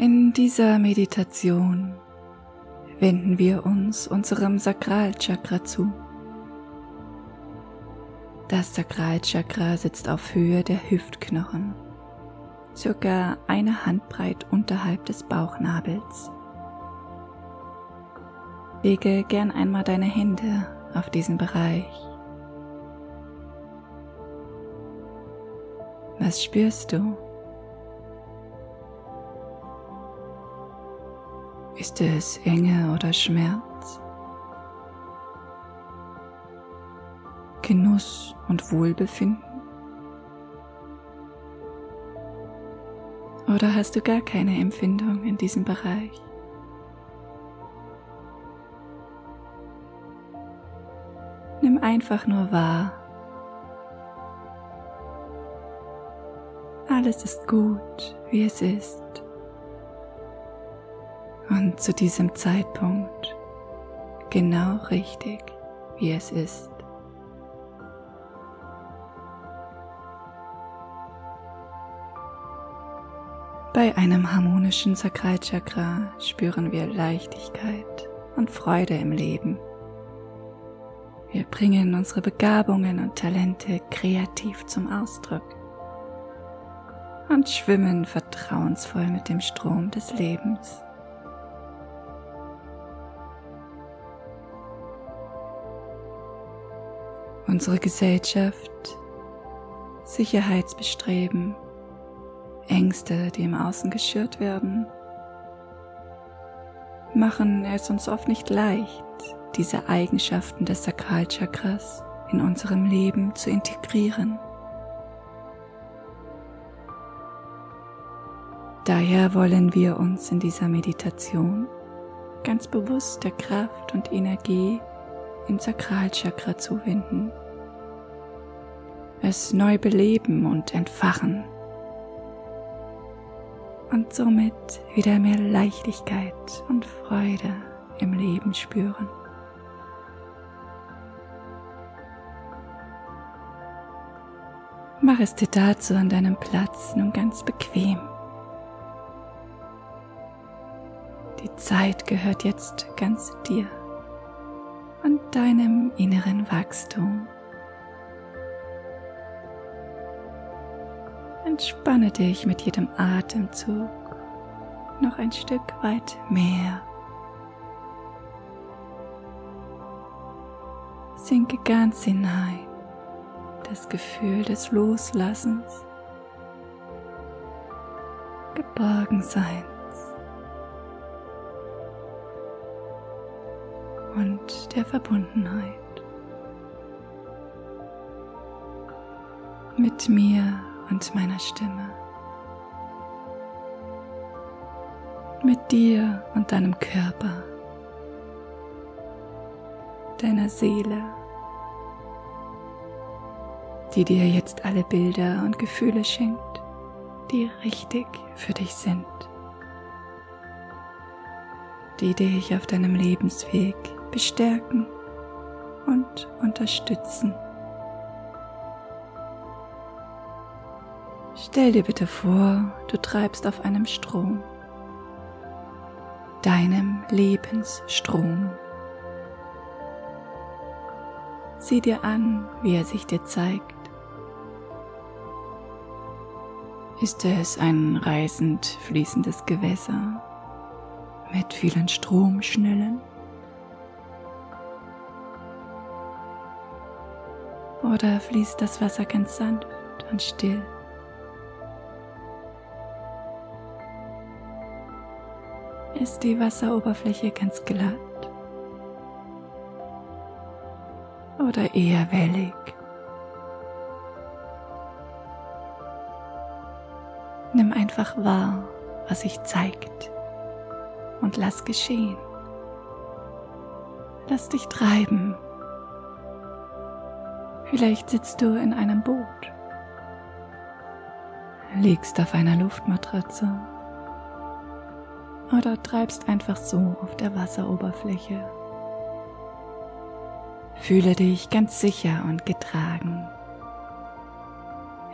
In dieser Meditation wenden wir uns unserem Sakralchakra zu. Das Sakralchakra sitzt auf Höhe der Hüftknochen, circa eine Handbreit unterhalb des Bauchnabels. Lege gern einmal deine Hände auf diesen Bereich. Was spürst du? Ist es Enge oder Schmerz? Genuss und Wohlbefinden? Oder hast du gar keine Empfindung in diesem Bereich? Nimm einfach nur wahr. Alles ist gut, wie es ist zu diesem Zeitpunkt genau richtig, wie es ist. Bei einem harmonischen Sakralchakra spüren wir Leichtigkeit und Freude im Leben. Wir bringen unsere Begabungen und Talente kreativ zum Ausdruck und schwimmen vertrauensvoll mit dem Strom des Lebens. Unsere Gesellschaft, Sicherheitsbestreben, Ängste, die im Außen geschürt werden, machen es uns oft nicht leicht, diese Eigenschaften des Sakralchakras in unserem Leben zu integrieren. Daher wollen wir uns in dieser Meditation ganz bewusst der Kraft und Energie im Sakralchakra zuwenden, es neu beleben und entfachen und somit wieder mehr Leichtigkeit und Freude im Leben spüren. Mach es dir dazu an deinem Platz nun ganz bequem. Die Zeit gehört jetzt ganz dir und deinem inneren Wachstum. Entspanne dich mit jedem Atemzug noch ein Stück weit mehr. Sinke ganz hinein, das Gefühl des Loslassens, Geborgenseins und der Verbundenheit. Mit mir und meiner Stimme. Mit dir und deinem Körper, deiner Seele, die dir jetzt alle Bilder und Gefühle schenkt, die richtig für dich sind, die dich auf deinem Lebensweg bestärken und unterstützen. Stell dir bitte vor, du treibst auf einem Strom, deinem Lebensstrom. Sieh dir an, wie er sich dir zeigt. Ist es ein reißend fließendes Gewässer mit vielen Stromschnellen? Oder fließt das Wasser ganz sanft und still? Ist die Wasseroberfläche ganz glatt? Oder eher wellig? Nimm einfach wahr, was sich zeigt und lass geschehen. Lass dich treiben Vielleicht sitzt du in einem Boot, liegst auf einer Luftmatratze oder treibst einfach so auf der Wasseroberfläche. Fühle dich ganz sicher und getragen.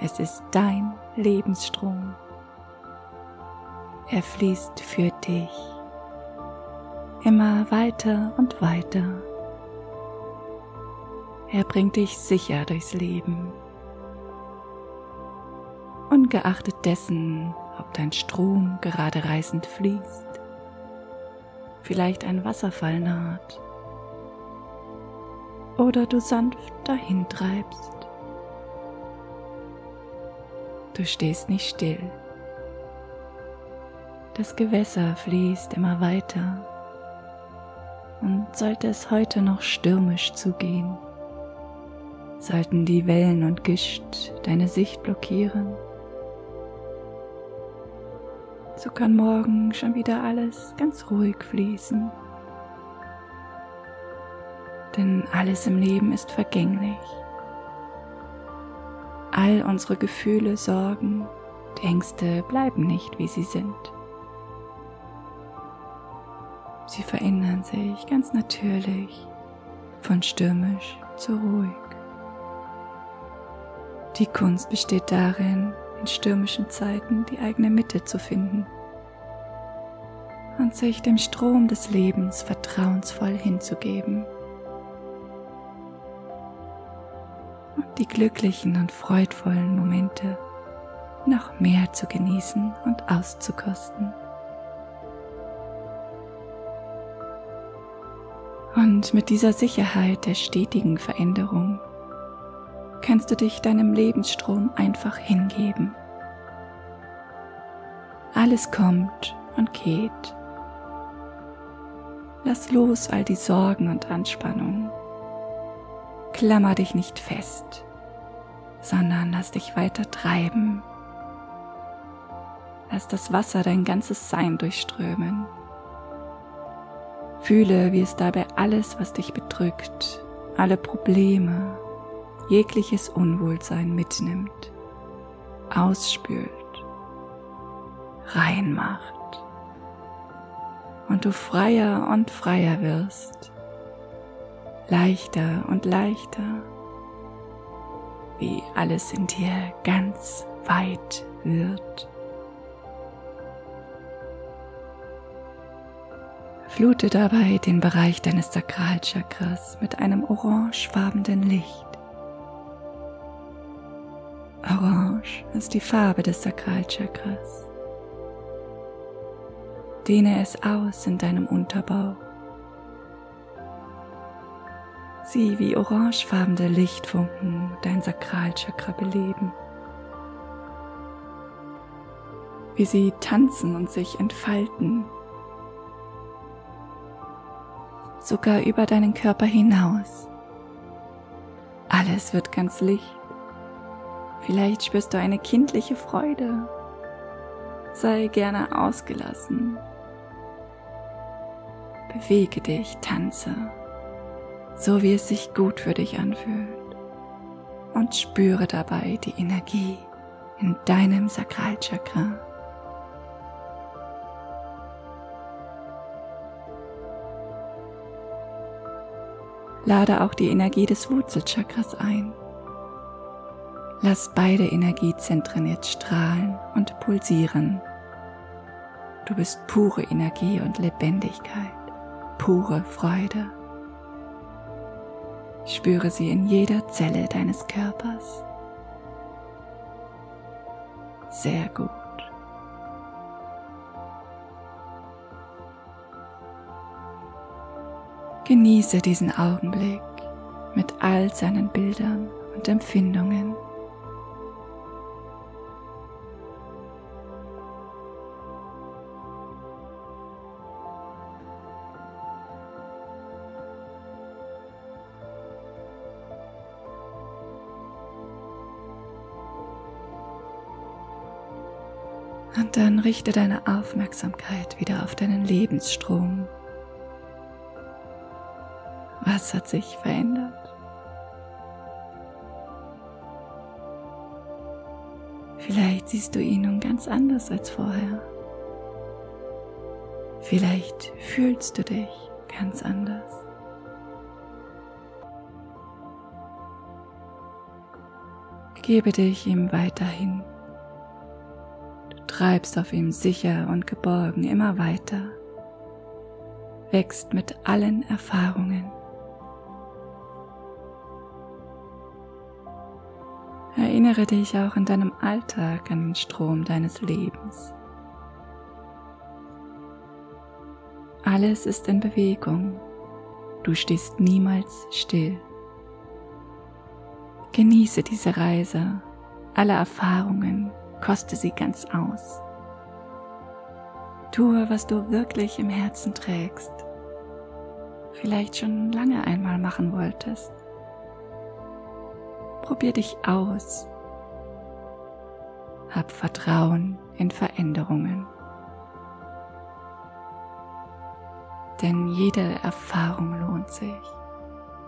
Es ist dein Lebensstrom. er fließt für dich immer weiter und weiter. Er bringt dich sicher durchs Leben. Ungeachtet dessen, ob dein Strom gerade reißend fließt, vielleicht ein Wasserfall naht oder du sanft dahin treibst. Du stehst nicht still. Das Gewässer fließt immer weiter und sollte es heute noch stürmisch zugehen, sollten die Wellen und Gischt deine Sicht blockieren, so kann morgen schon wieder alles ganz ruhig fließen. Denn alles im Leben ist vergänglich. All unsere Gefühle, Sorgen, Ängste bleiben nicht, wie sie sind. Sie verändern sich ganz natürlich von stürmisch zu ruhig. Die Kunst besteht darin, in stürmischen Zeiten die eigene Mitte zu finden und sich dem Strom des Lebens vertrauensvoll hinzugeben. Und die glücklichen und freudvollen Momente noch mehr zu genießen und auszukosten. Und mit dieser Sicherheit der stetigen Veränderung kannst du dich deinem Lebensstrom einfach hingeben. Alles kommt und geht. Lass los all die Sorgen und Anspannungen. Klammer dich nicht fest, sondern lass dich weiter treiben. Lass das Wasser dein ganzes Sein durchströmen. Fühle, wie es dabei alles, was dich bedrückt, alle Probleme, jegliches Unwohlsein mitnimmt, ausspült, reinmacht und du freier und freier wirst, leichter und leichter, wie alles in dir ganz weit wird. Flute dabei den Bereich deines Sakralchakras mit einem orangefarbenen Licht. Orange ist die Farbe des Sakralchakras. Dehne es aus in deinem Unterbauch. Sieh, wie orangefarbene Lichtfunken dein Sakralchakra beleben. Wie sie tanzen und sich entfalten sogar über deinen Körper hinaus. Alles wird ganz licht. Vielleicht spürst du eine kindliche Freude. Sei gerne ausgelassen. Bewege dich, tanze, so wie es sich gut für dich anfühlt. Und spüre dabei die Energie in deinem Sakralchakra. lade auch die Energie des Wurzelchakras ein. Lass beide Energiezentren jetzt strahlen und pulsieren. Du bist pure Energie und Lebendigkeit, pure Freude. Spüre sie in jeder Zelle deines Körpers. Sehr gut. Genieße diesen Augenblick mit all seinen Bildern und Empfindungen. Und dann richte deine Aufmerksamkeit wieder auf deinen Lebensstrom was hat sich verändert? Vielleicht siehst du ihn nun ganz anders als vorher. Vielleicht fühlst du dich ganz anders. Gebe dich ihm weiterhin. Du treibst auf ihm sicher und geborgen immer weiter, wächst mit allen Erfahrungen. Erinnere dich auch in deinem Alltag an den Strom deines Lebens. Alles ist in Bewegung. Du stehst niemals still. Genieße diese Reise, alle Erfahrungen, koste sie ganz aus. Tue, was du wirklich im Herzen trägst, vielleicht schon lange einmal machen wolltest. Probier dich aus. Hab Vertrauen in Veränderungen. Denn jede Erfahrung lohnt sich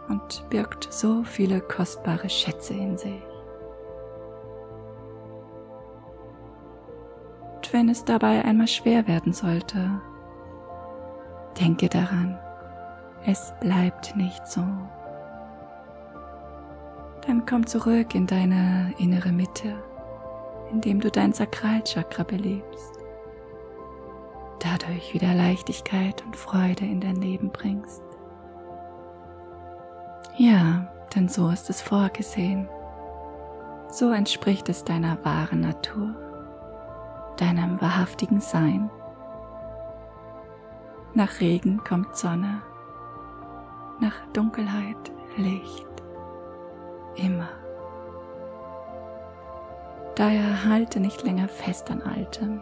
und birgt so viele kostbare Schätze in sich. Wenn es dabei einmal schwer werden sollte, denke daran, es bleibt nicht so dann komm zurück in deine innere Mitte, indem du dein Sakralchakra belebst. Dadurch wieder Leichtigkeit und Freude in dein Leben bringst. Ja, denn so ist es vorgesehen. So entspricht es deiner wahren Natur, deinem wahrhaftigen Sein. Nach Regen kommt Sonne, nach Dunkelheit Licht immer. Daher halte nicht länger fest an Altem,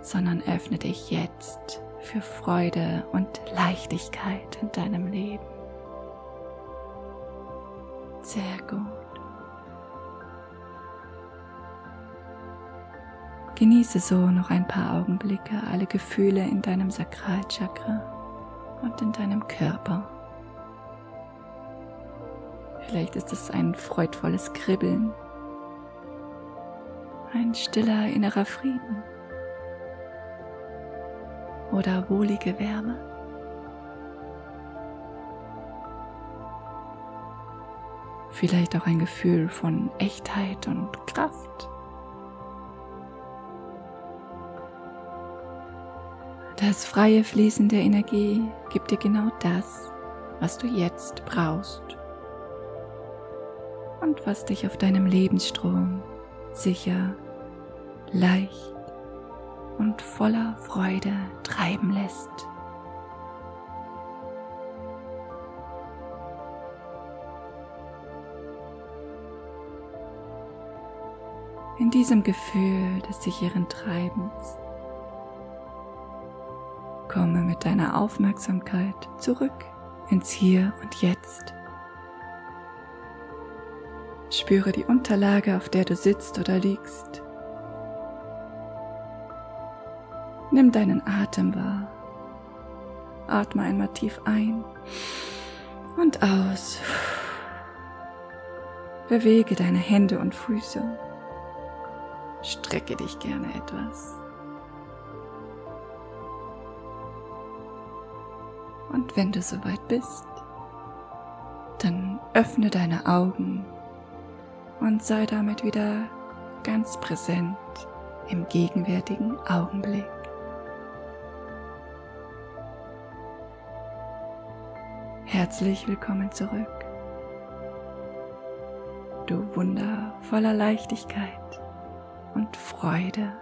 sondern öffne dich jetzt für Freude und Leichtigkeit in deinem Leben. Sehr gut. Genieße so noch ein paar Augenblicke alle Gefühle in deinem Sakralchakra und in deinem Körper. Vielleicht ist es ein freudvolles Kribbeln, ein stiller innerer Frieden oder wohlige Wärme. Vielleicht auch ein Gefühl von Echtheit und Kraft. Das freie Fließen der Energie gibt dir genau das, was du jetzt brauchst und was dich auf deinem Lebensstrom sicher, leicht und voller Freude treiben lässt. In diesem Gefühl des sicheren Treibens komme mit deiner Aufmerksamkeit zurück ins Hier und Jetzt. Spüre die Unterlage, auf der du sitzt oder liegst. Nimm deinen Atem wahr. Atme einmal tief ein und aus. Bewege deine Hände und Füße. Strecke dich gerne etwas. Und wenn du soweit bist, dann öffne deine Augen und sei damit wieder ganz präsent im gegenwärtigen Augenblick. Herzlich willkommen zurück. Du Wunder voller Leichtigkeit und Freude.